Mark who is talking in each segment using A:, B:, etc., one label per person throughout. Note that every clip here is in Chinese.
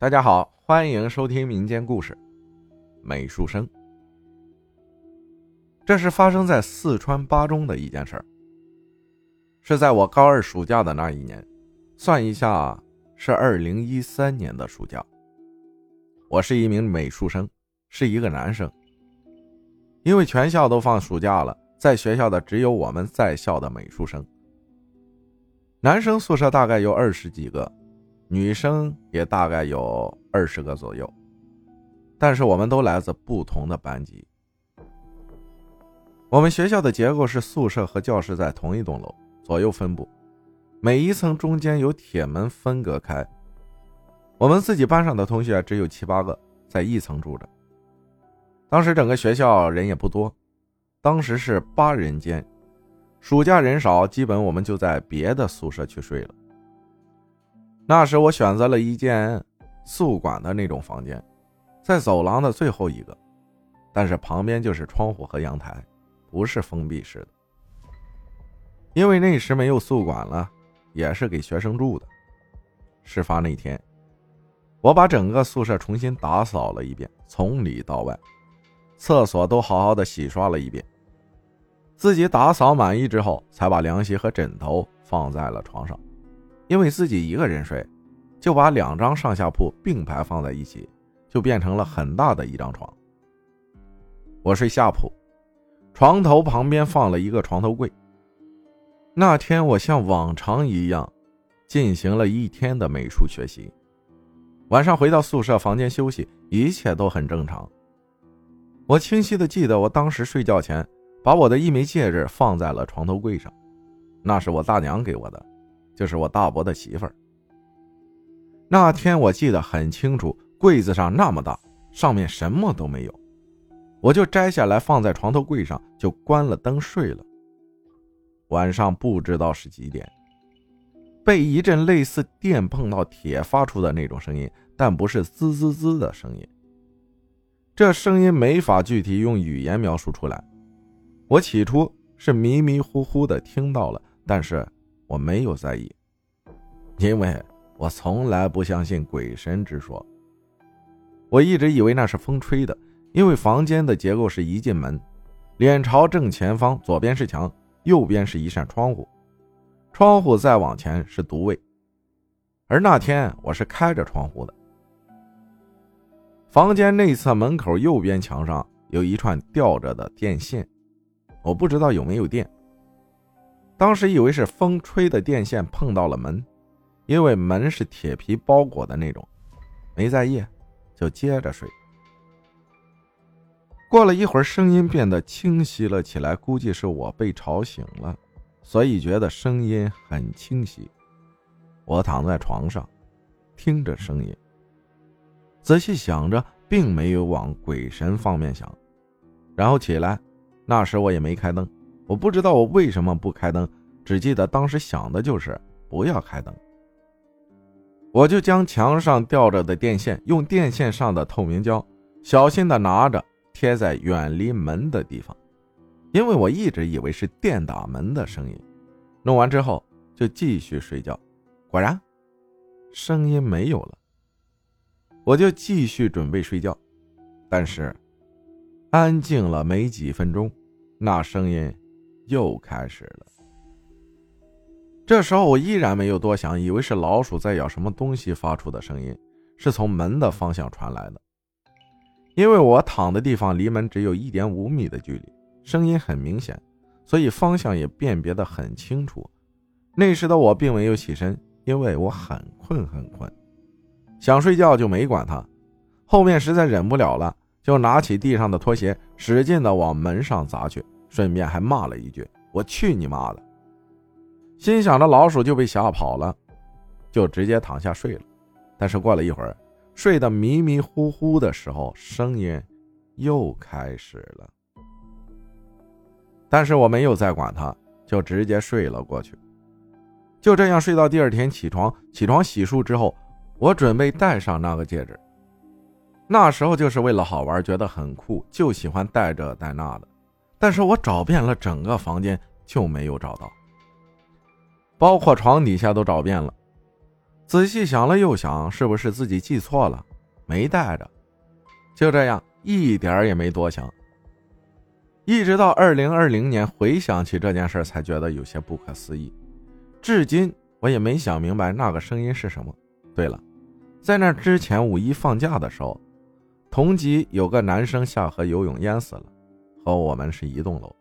A: 大家好，欢迎收听民间故事《美术生》。这是发生在四川巴中的一件事儿，是在我高二暑假的那一年，算一下是二零一三年的暑假。我是一名美术生，是一个男生。因为全校都放暑假了，在学校的只有我们在校的美术生。男生宿舍大概有二十几个。女生也大概有二十个左右，但是我们都来自不同的班级。我们学校的结构是宿舍和教室在同一栋楼，左右分布，每一层中间有铁门分隔开。我们自己班上的同学只有七八个，在一层住着。当时整个学校人也不多，当时是八人间，暑假人少，基本我们就在别的宿舍去睡了。那时我选择了一间宿管的那种房间，在走廊的最后一个，但是旁边就是窗户和阳台，不是封闭式的。因为那时没有宿管了，也是给学生住的。事发那天，我把整个宿舍重新打扫了一遍，从里到外，厕所都好好的洗刷了一遍。自己打扫满意之后，才把凉席和枕头放在了床上。因为自己一个人睡，就把两张上下铺并排放在一起，就变成了很大的一张床。我睡下铺，床头旁边放了一个床头柜。那天我像往常一样，进行了一天的美术学习。晚上回到宿舍房间休息，一切都很正常。我清晰的记得，我当时睡觉前把我的一枚戒指放在了床头柜上，那是我大娘给我的。就是我大伯的媳妇儿。那天我记得很清楚，柜子上那么大，上面什么都没有，我就摘下来放在床头柜上，就关了灯睡了。晚上不知道是几点，被一阵类似电碰到铁发出的那种声音，但不是滋滋滋的声音。这声音没法具体用语言描述出来。我起初是迷迷糊糊的听到了，但是。我没有在意，因为我从来不相信鬼神之说。我一直以为那是风吹的，因为房间的结构是一进门，脸朝正前方，左边是墙，右边是一扇窗户，窗户再往前是独卫。而那天我是开着窗户的。房间内侧门口右边墙上有一串吊着的电线，我不知道有没有电。当时以为是风吹的电线碰到了门，因为门是铁皮包裹的那种，没在意，就接着睡。过了一会儿，声音变得清晰了起来，估计是我被吵醒了，所以觉得声音很清晰。我躺在床上，听着声音，仔细想着，并没有往鬼神方面想，然后起来。那时我也没开灯。我不知道我为什么不开灯，只记得当时想的就是不要开灯。我就将墙上吊着的电线，用电线上的透明胶小心的拿着贴在远离门的地方，因为我一直以为是电打门的声音。弄完之后就继续睡觉，果然声音没有了。我就继续准备睡觉，但是安静了没几分钟，那声音。又开始了。这时候我依然没有多想，以为是老鼠在咬什么东西发出的声音，是从门的方向传来的。因为我躺的地方离门只有一点五米的距离，声音很明显，所以方向也辨别的很清楚。那时的我并没有起身，因为我很困很困，想睡觉就没管它。后面实在忍不了了，就拿起地上的拖鞋，使劲的往门上砸去。顺便还骂了一句：“我去你妈的！”心想着老鼠就被吓跑了，就直接躺下睡了。但是过了一会儿，睡得迷迷糊糊的时候，声音又开始了。但是我没有再管它，就直接睡了过去。就这样睡到第二天起床，起床洗漱之后，我准备戴上那个戒指。那时候就是为了好玩，觉得很酷，就喜欢戴这戴那的。但是我找遍了整个房间，就没有找到，包括床底下都找遍了。仔细想了又想，是不是自己记错了？没带着。就这样，一点也没多想。一直到二零二零年，回想起这件事才觉得有些不可思议。至今我也没想明白那个声音是什么。对了，在那之前五一放假的时候，同级有个男生下河游泳淹死了，和我们是一栋楼。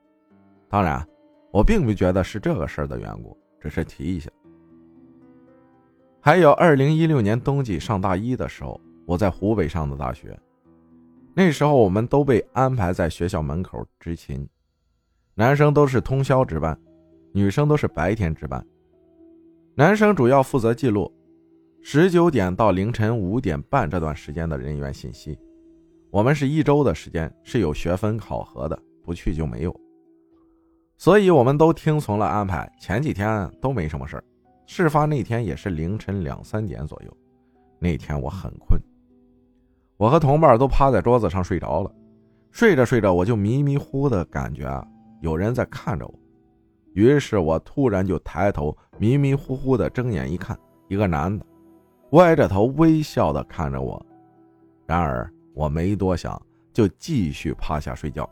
A: 当然，我并不觉得是这个事儿的缘故，只是提一下。还有二零一六年冬季上大一的时候，我在湖北上的大学。那时候我们都被安排在学校门口执勤，男生都是通宵值班，女生都是白天值班。男生主要负责记录十九点到凌晨五点半这段时间的人员信息。我们是一周的时间，是有学分考核的，不去就没有。所以我们都听从了安排。前几天都没什么事儿，事发那天也是凌晨两三点左右。那天我很困。我和同伴都趴在桌子上睡着了，睡着睡着我就迷迷糊的感觉啊，有人在看着我，于是我突然就抬头，迷迷糊糊的睁眼一看，一个男的，歪着头微笑的看着我，然而我没多想，就继续趴下睡觉。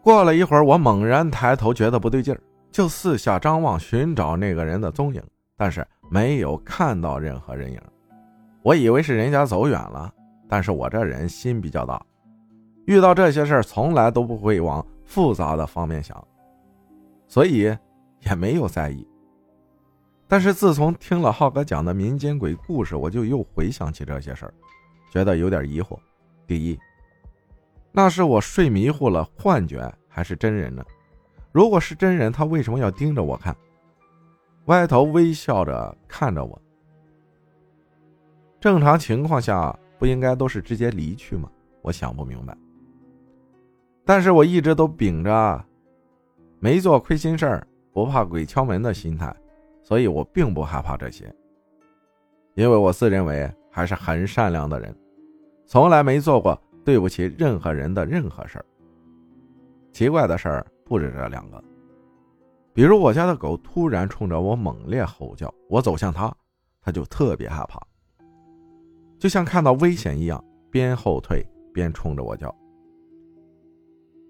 A: 过了一会儿，我猛然抬头，觉得不对劲儿，就四下张望寻找那个人的踪影，但是没有看到任何人影，我以为是人家走远了。但是我这人心比较大，遇到这些事儿从来都不会往复杂的方面想，所以也没有在意。但是自从听了浩哥讲的民间鬼故事，我就又回想起这些事儿，觉得有点疑惑。第一，那是我睡迷糊了，幻觉还是真人呢？如果是真人，他为什么要盯着我看，歪头微笑着看着我？正常情况下。不应该都是直接离去吗？我想不明白。但是我一直都秉着没做亏心事儿、不怕鬼敲门的心态，所以我并不害怕这些。因为我自认为还是很善良的人，从来没做过对不起任何人的任何事儿。奇怪的事儿不止这两个，比如我家的狗突然冲着我猛烈吼叫，我走向它，它就特别害怕。就像看到危险一样，边后退边冲着我叫。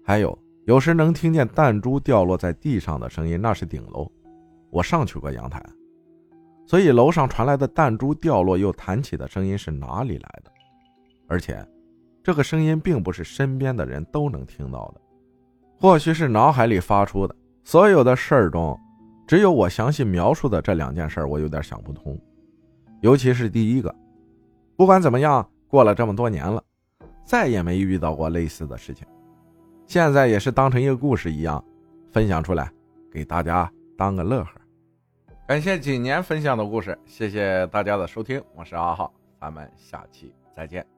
A: 还有，有时能听见弹珠掉落在地上的声音，那是顶楼。我上去过阳台，所以楼上传来的弹珠掉落又弹起的声音是哪里来的？而且，这个声音并不是身边的人都能听到的，或许是脑海里发出的。所有的事儿中，只有我详细描述的这两件事，我有点想不通，尤其是第一个。不管怎么样，过了这么多年了，再也没遇到过类似的事情。现在也是当成一个故事一样，分享出来，给大家当个乐呵。感谢几年分享的故事，谢谢大家的收听，我是阿浩，咱们下期再见。